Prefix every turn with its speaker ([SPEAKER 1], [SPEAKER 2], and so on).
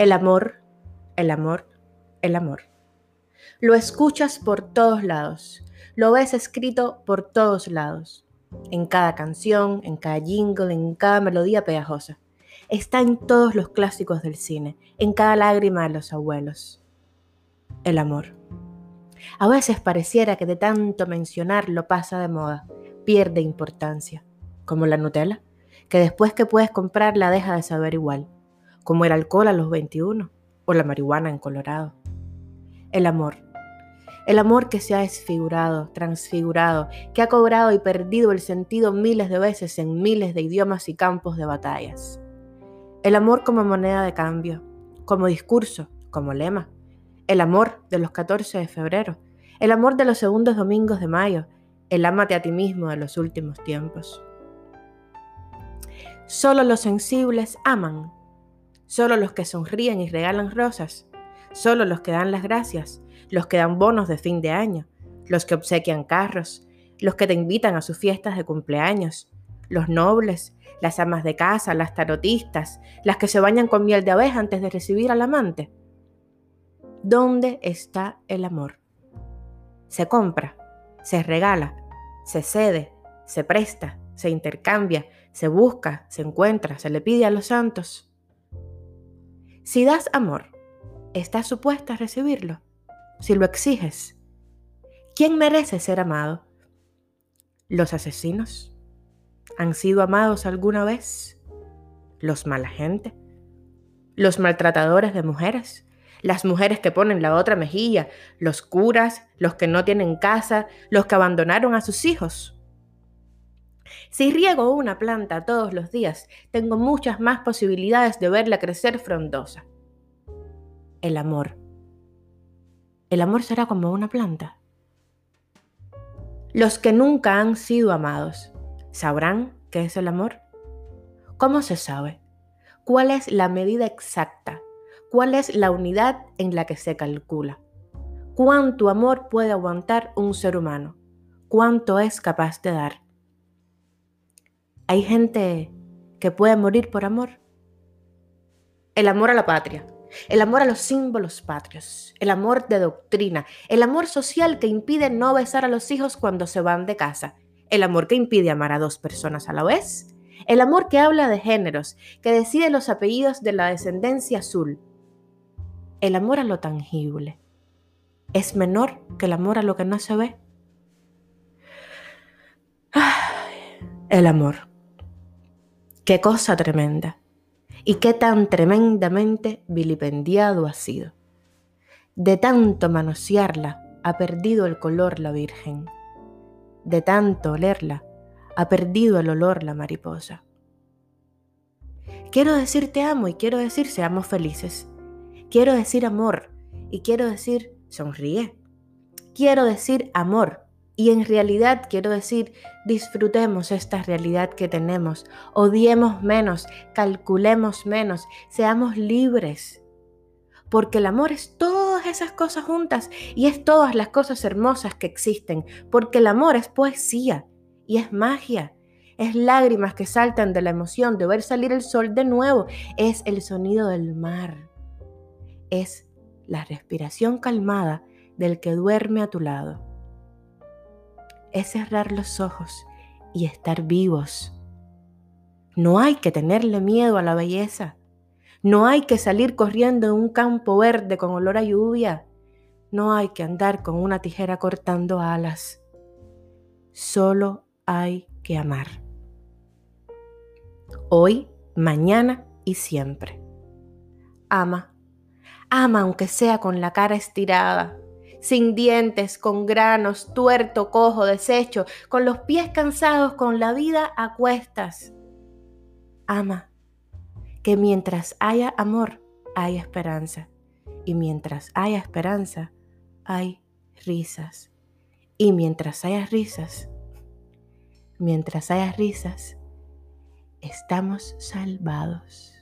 [SPEAKER 1] El amor, el amor, el amor. Lo escuchas por todos lados, lo ves escrito por todos lados, en cada canción, en cada jingle, en cada melodía pegajosa. Está en todos los clásicos del cine, en cada lágrima de los abuelos. El amor. A veces pareciera que de tanto mencionarlo pasa de moda, pierde importancia, como la Nutella, que después que puedes comprarla deja de saber igual, como el alcohol a los 21 o la marihuana en Colorado. El amor. El amor que se ha desfigurado, transfigurado, que ha cobrado y perdido el sentido miles de veces en miles de idiomas y campos de batallas. El amor como moneda de cambio, como discurso, como lema. El amor de los 14 de febrero, el amor de los segundos domingos de mayo, el ámate a ti mismo de los últimos tiempos. Solo los sensibles aman, solo los que sonríen y regalan rosas, solo los que dan las gracias, los que dan bonos de fin de año, los que obsequian carros, los que te invitan a sus fiestas de cumpleaños, los nobles, las amas de casa, las tarotistas, las que se bañan con miel de abeja antes de recibir al amante. ¿Dónde está el amor? se compra, se regala, se cede, se presta, se intercambia, se busca, se encuentra, se le pide a los santos. Si das amor, ¿estás supuesta a recibirlo? Si lo exiges. ¿Quién merece ser amado? ¿Los asesinos? ¿Han sido amados alguna vez? ¿Los mala gente? ¿Los maltratadores de mujeres? las mujeres que ponen la otra mejilla, los curas, los que no tienen casa, los que abandonaron a sus hijos. Si riego una planta todos los días, tengo muchas más posibilidades de verla crecer frondosa. El amor. El amor será como una planta. Los que nunca han sido amados, ¿sabrán qué es el amor? ¿Cómo se sabe? ¿Cuál es la medida exacta ¿Cuál es la unidad en la que se calcula? ¿Cuánto amor puede aguantar un ser humano? ¿Cuánto es capaz de dar? Hay gente que puede morir por amor. El amor a la patria, el amor a los símbolos patrios, el amor de doctrina, el amor social que impide no besar a los hijos cuando se van de casa, el amor que impide amar a dos personas a la vez, el amor que habla de géneros, que decide los apellidos de la descendencia azul, el amor a lo tangible es menor que el amor a lo que no se ve. el amor. Qué cosa tremenda. Y qué tan tremendamente vilipendiado ha sido. De tanto manosearla ha perdido el color la Virgen. De tanto olerla ha perdido el olor la mariposa. Quiero decir te amo y quiero decir seamos felices. Quiero decir amor y quiero decir sonríe. Quiero decir amor y en realidad quiero decir disfrutemos esta realidad que tenemos, odiemos menos, calculemos menos, seamos libres. Porque el amor es todas esas cosas juntas y es todas las cosas hermosas que existen. Porque el amor es poesía y es magia. Es lágrimas que saltan de la emoción de ver salir el sol de nuevo. Es el sonido del mar es la respiración calmada del que duerme a tu lado. Es cerrar los ojos y estar vivos. No hay que tenerle miedo a la belleza. No hay que salir corriendo en un campo verde con olor a lluvia. No hay que andar con una tijera cortando alas. Solo hay que amar. Hoy, mañana y siempre. Ama Ama aunque sea con la cara estirada, sin dientes, con granos, tuerto, cojo, deshecho, con los pies cansados, con la vida a cuestas. Ama, que mientras haya amor, hay esperanza. Y mientras haya esperanza, hay risas. Y mientras haya risas, mientras haya risas, estamos salvados.